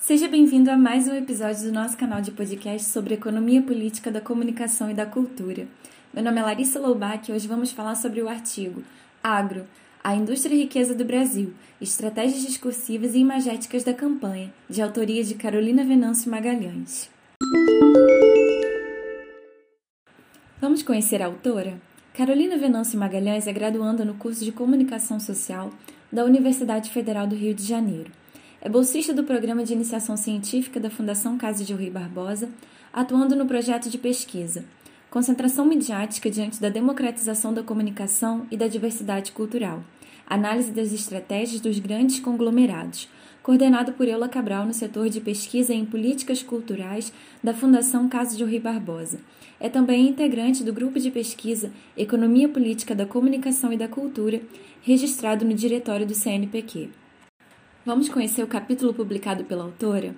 Seja bem-vindo a mais um episódio do nosso canal de podcast sobre economia política da comunicação e da cultura. Meu nome é Larissa Loubach e hoje vamos falar sobre o artigo Agro, a indústria e riqueza do Brasil, estratégias discursivas e imagéticas da campanha, de autoria de Carolina Venâncio Magalhães. Vamos conhecer a autora? Carolina Venâncio Magalhães é graduanda no curso de Comunicação Social da Universidade Federal do Rio de Janeiro. É bolsista do Programa de Iniciação Científica da Fundação Casa de Rui Barbosa, atuando no projeto de pesquisa Concentração Midiática diante da Democratização da Comunicação e da Diversidade Cultural, Análise das Estratégias dos Grandes Conglomerados, coordenado por Eula Cabral no setor de pesquisa em políticas culturais da Fundação Casa de Rui Barbosa. É também integrante do grupo de pesquisa Economia Política da Comunicação e da Cultura, registrado no diretório do CNPq. Vamos conhecer o capítulo publicado pela autora?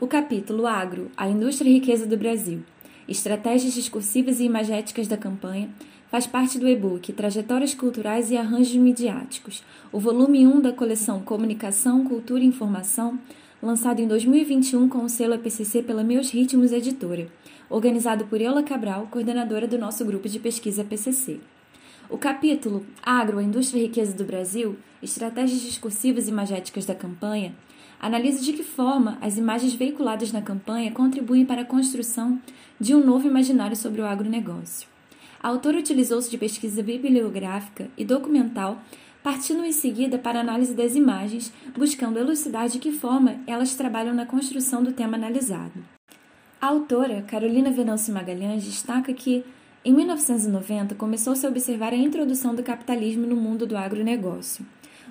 O capítulo Agro, a indústria e riqueza do Brasil. Estratégias discursivas e imagéticas da campanha faz parte do e-book Trajetórias Culturais e Arranjos Midiáticos, o volume 1 da coleção Comunicação, Cultura e Informação, lançado em 2021 com o selo APCC pela Meus Ritmos Editora, organizado por Eula Cabral, coordenadora do nosso grupo de pesquisa PCC. O capítulo Agro, Indústria e Riqueza do Brasil, Estratégias Discursivas e Imagéticas da Campanha, analisa de que forma as imagens veiculadas na campanha contribuem para a construção de um novo imaginário sobre o agronegócio. A autora utilizou-se de pesquisa bibliográfica e documental, partindo em seguida para a análise das imagens, buscando elucidar de que forma elas trabalham na construção do tema analisado. A autora, Carolina Venâncio Magalhães, destaca que em 1990, começou-se a observar a introdução do capitalismo no mundo do agronegócio,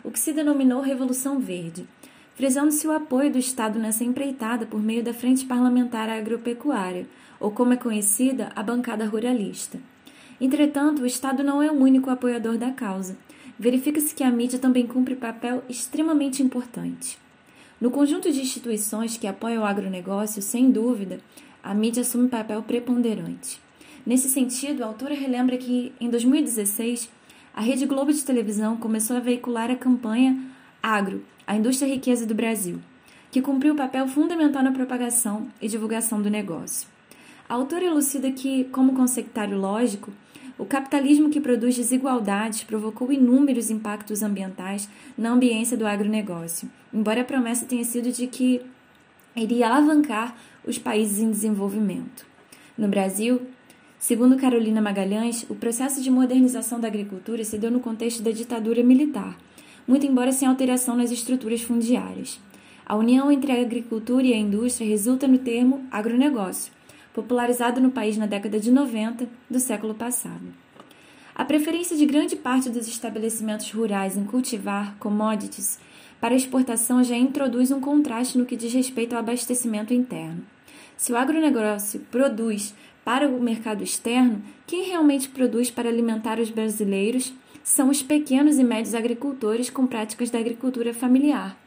o que se denominou Revolução Verde, frisando-se o apoio do Estado nessa empreitada por meio da Frente Parlamentar Agropecuária, ou como é conhecida, a bancada ruralista. Entretanto, o Estado não é o único apoiador da causa. Verifica-se que a mídia também cumpre papel extremamente importante. No conjunto de instituições que apoiam o agronegócio, sem dúvida, a mídia assume papel preponderante. Nesse sentido, a autora relembra que, em 2016, a Rede Globo de televisão começou a veicular a campanha Agro, a indústria riqueza do Brasil, que cumpriu o papel fundamental na propagação e divulgação do negócio. A autora elucida que, como conceituário lógico, o capitalismo que produz desigualdades provocou inúmeros impactos ambientais na ambiência do agronegócio, embora a promessa tenha sido de que iria alavancar os países em desenvolvimento. No Brasil, Segundo Carolina Magalhães, o processo de modernização da agricultura se deu no contexto da ditadura militar, muito embora sem alteração nas estruturas fundiárias. A união entre a agricultura e a indústria resulta no termo agronegócio, popularizado no país na década de 90 do século passado. A preferência de grande parte dos estabelecimentos rurais em cultivar commodities para exportação já introduz um contraste no que diz respeito ao abastecimento interno. Se o agronegócio produz para o mercado externo, quem realmente produz para alimentar os brasileiros são os pequenos e médios agricultores com práticas da agricultura familiar.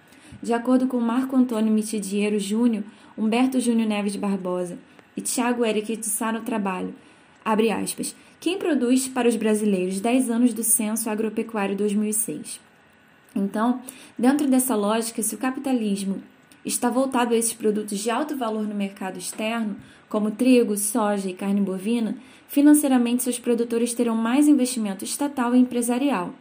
De acordo com Marco Antônio Mitidiero Júnior, Humberto Júnior Neves Barbosa e Tiago Eric de no Trabalho, abre aspas, quem produz para os brasileiros 10 anos do Censo Agropecuário 2006. Então, dentro dessa lógica, se o capitalismo está voltado a esses produtos de alto valor no mercado externo, como trigo, soja e carne bovina, financeiramente seus produtores terão mais investimento estatal e empresarial.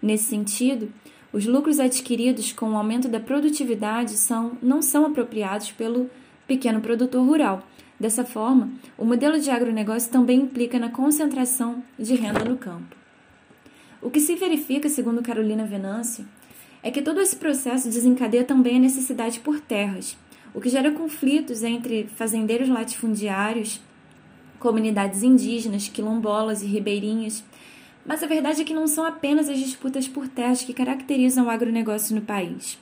Nesse sentido, os lucros adquiridos com o aumento da produtividade são, não são apropriados pelo pequeno produtor rural. Dessa forma, o modelo de agronegócio também implica na concentração de renda no campo. O que se verifica, segundo Carolina Venâncio, é que todo esse processo desencadeia também a necessidade por terras, o que gera conflitos entre fazendeiros latifundiários, comunidades indígenas, quilombolas e ribeirinhas. Mas a verdade é que não são apenas as disputas por terras que caracterizam o agronegócio no país.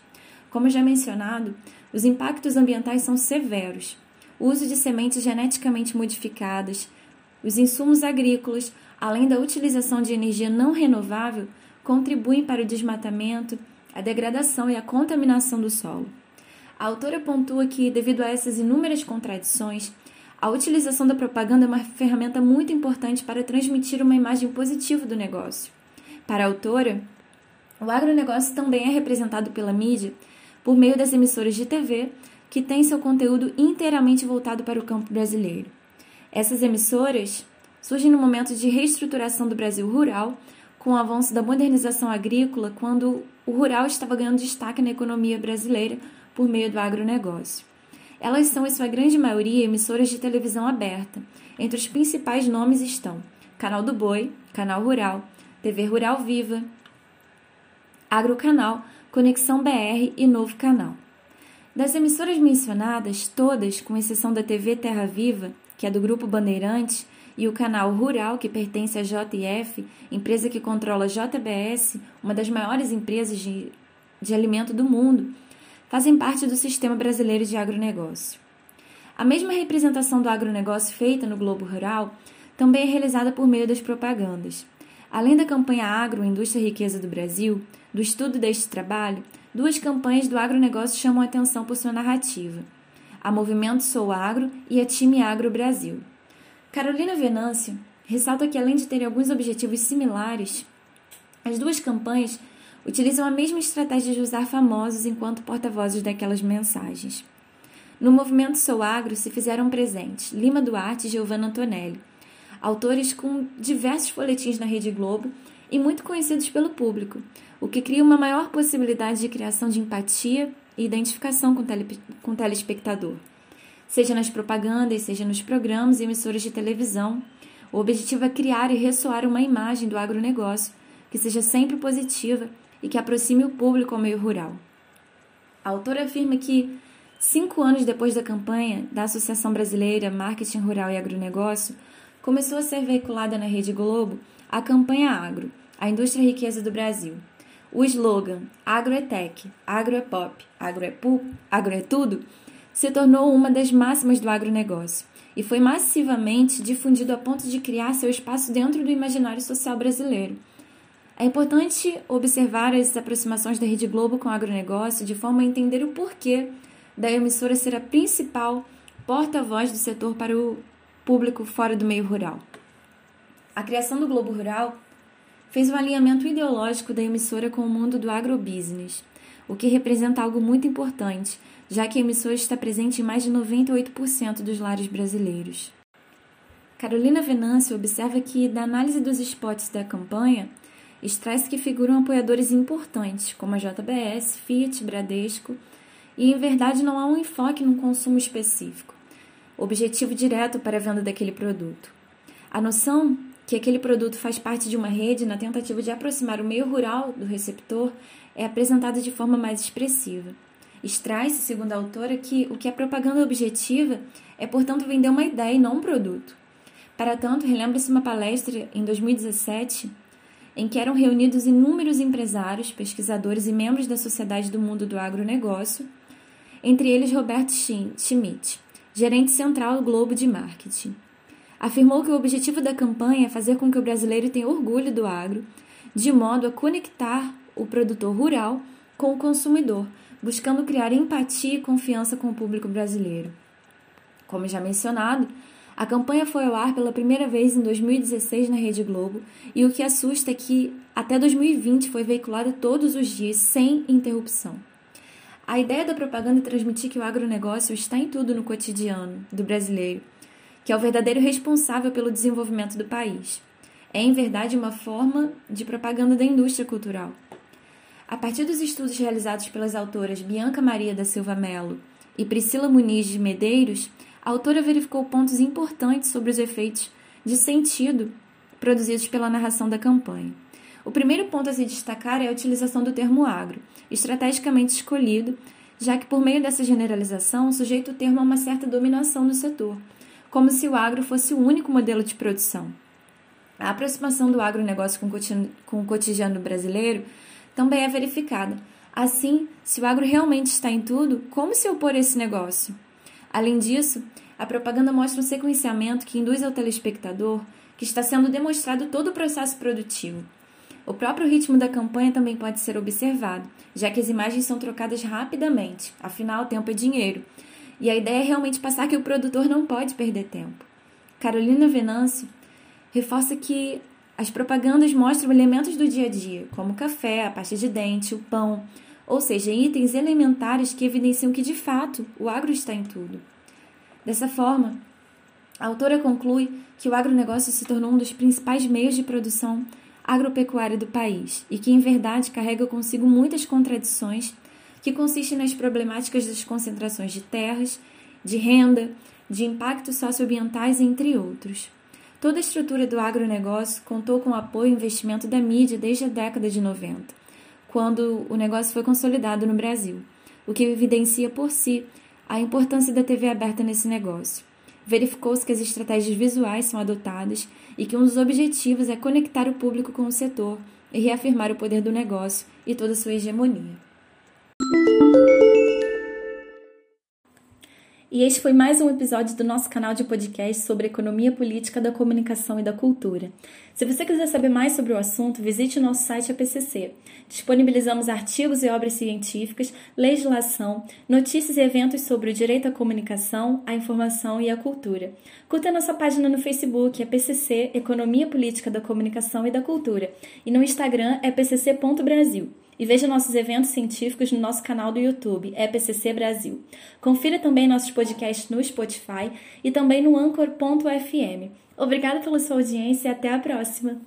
Como já mencionado, os impactos ambientais são severos. O uso de sementes geneticamente modificadas, os insumos agrícolas, além da utilização de energia não renovável, contribuem para o desmatamento, a degradação e a contaminação do solo. A autora pontua que, devido a essas inúmeras contradições, a utilização da propaganda é uma ferramenta muito importante para transmitir uma imagem positiva do negócio. Para a autora, o agronegócio também é representado pela mídia por meio das emissoras de TV, que têm seu conteúdo inteiramente voltado para o campo brasileiro. Essas emissoras surgem no momento de reestruturação do Brasil rural, com o avanço da modernização agrícola, quando o rural estava ganhando destaque na economia brasileira por meio do agronegócio. Elas são, em sua grande maioria, emissoras de televisão aberta. Entre os principais nomes estão Canal do Boi, Canal Rural, TV Rural Viva, Agrocanal, Conexão BR e Novo Canal. Das emissoras mencionadas, todas, com exceção da TV Terra Viva, que é do Grupo Bandeirantes, e o canal Rural, que pertence à JF, empresa que controla a JBS, uma das maiores empresas de, de alimento do mundo, fazem parte do sistema brasileiro de agronegócio. A mesma representação do agronegócio feita no Globo Rural também é realizada por meio das propagandas. Além da campanha Agro, Indústria e Riqueza do Brasil, do estudo deste trabalho, duas campanhas do agronegócio chamam a atenção por sua narrativa: a Movimento Sou Agro e a Time Agro Brasil. Carolina Venâncio ressalta que, além de terem alguns objetivos similares, as duas campanhas utilizam a mesma estratégia de usar famosos enquanto porta-vozes daquelas mensagens. No movimento Sou Agro se fizeram presentes Lima Duarte e Giovanna Antonelli, autores com diversos folhetins na Rede Globo e muito conhecidos pelo público, o que cria uma maior possibilidade de criação de empatia e identificação com o telespectador seja nas propagandas, seja nos programas e emissoras de televisão. O objetivo é criar e ressoar uma imagem do agronegócio que seja sempre positiva e que aproxime o público ao meio rural. A autora afirma que, cinco anos depois da campanha da Associação Brasileira Marketing Rural e Agronegócio, começou a ser veiculada na Rede Globo a campanha Agro, a indústria riqueza do Brasil. O slogan Agro é Tech, Agro é Pop, Agro é, pu, agro é Tudo se tornou uma das máximas do agronegócio e foi massivamente difundido a ponto de criar seu espaço dentro do imaginário social brasileiro. É importante observar as aproximações da Rede Globo com o agronegócio de forma a entender o porquê da emissora ser a principal porta-voz do setor para o público fora do meio rural. A criação do Globo Rural fez um alinhamento ideológico da emissora com o mundo do agrobusiness, o que representa algo muito importante, já que a emissora está presente em mais de 98% dos lares brasileiros. Carolina Venâncio observa que, da análise dos spots da campanha, extrai-se que figuram apoiadores importantes, como a JBS, Fiat, Bradesco, e em verdade não há um enfoque num consumo específico, objetivo direto para a venda daquele produto. A noção que aquele produto faz parte de uma rede na tentativa de aproximar o meio rural do receptor é apresentada de forma mais expressiva. Extrai-se, segundo a autora, que o que é propaganda objetiva é, portanto, vender uma ideia e não um produto. Para tanto, relembra-se uma palestra em 2017 em que eram reunidos inúmeros empresários, pesquisadores e membros da Sociedade do Mundo do Agronegócio, entre eles Roberto Schmidt, gerente central do Globo de Marketing. Afirmou que o objetivo da campanha é fazer com que o brasileiro tenha orgulho do agro, de modo a conectar o produtor rural com o consumidor, buscando criar empatia e confiança com o público brasileiro. Como já mencionado, a campanha foi ao ar pela primeira vez em 2016 na Rede Globo e o que assusta é que até 2020 foi veiculada todos os dias, sem interrupção. A ideia da propaganda é transmitir que o agronegócio está em tudo no cotidiano do brasileiro, que é o verdadeiro responsável pelo desenvolvimento do país. É, em verdade, uma forma de propaganda da indústria cultural. A partir dos estudos realizados pelas autoras Bianca Maria da Silva Melo e Priscila Muniz de Medeiros, a autora verificou pontos importantes sobre os efeitos de sentido produzidos pela narração da campanha. O primeiro ponto a se destacar é a utilização do termo agro, estrategicamente escolhido, já que por meio dessa generalização sujeita o termo a uma certa dominação no setor, como se o agro fosse o único modelo de produção. A aproximação do agronegócio com o cotidiano brasileiro também é verificada. Assim, se o agro realmente está em tudo, como se opor a esse negócio? Além disso, a propaganda mostra um sequenciamento que induz ao telespectador que está sendo demonstrado todo o processo produtivo. O próprio ritmo da campanha também pode ser observado, já que as imagens são trocadas rapidamente, afinal, tempo é dinheiro. E a ideia é realmente passar que o produtor não pode perder tempo. Carolina Venâncio reforça que as propagandas mostram elementos do dia a dia, como o café, a pasta de dente, o pão, ou seja, itens elementares que evidenciam que de fato o agro está em tudo. Dessa forma, a autora conclui que o agronegócio se tornou um dos principais meios de produção agropecuária do país e que, em verdade, carrega consigo muitas contradições que consistem nas problemáticas das concentrações de terras, de renda, de impactos socioambientais, entre outros. Toda a estrutura do agronegócio contou com apoio e investimento da mídia desde a década de 90, quando o negócio foi consolidado no Brasil, o que evidencia por si a importância da TV aberta nesse negócio. Verificou-se que as estratégias visuais são adotadas e que um dos objetivos é conectar o público com o setor e reafirmar o poder do negócio e toda a sua hegemonia. E este foi mais um episódio do nosso canal de podcast sobre economia política da comunicação e da cultura. Se você quiser saber mais sobre o assunto, visite o nosso site APCC. Disponibilizamos artigos e obras científicas, legislação, notícias e eventos sobre o direito à comunicação, à informação e à cultura. Curta nossa página no Facebook, APCC Economia Política da Comunicação e da Cultura, e no Instagram é pcc.brasil e veja nossos eventos científicos no nosso canal do YouTube, EPCC Brasil. Confira também nossos podcasts no Spotify e também no Anchor.fm. Obrigada pela sua audiência e até a próxima!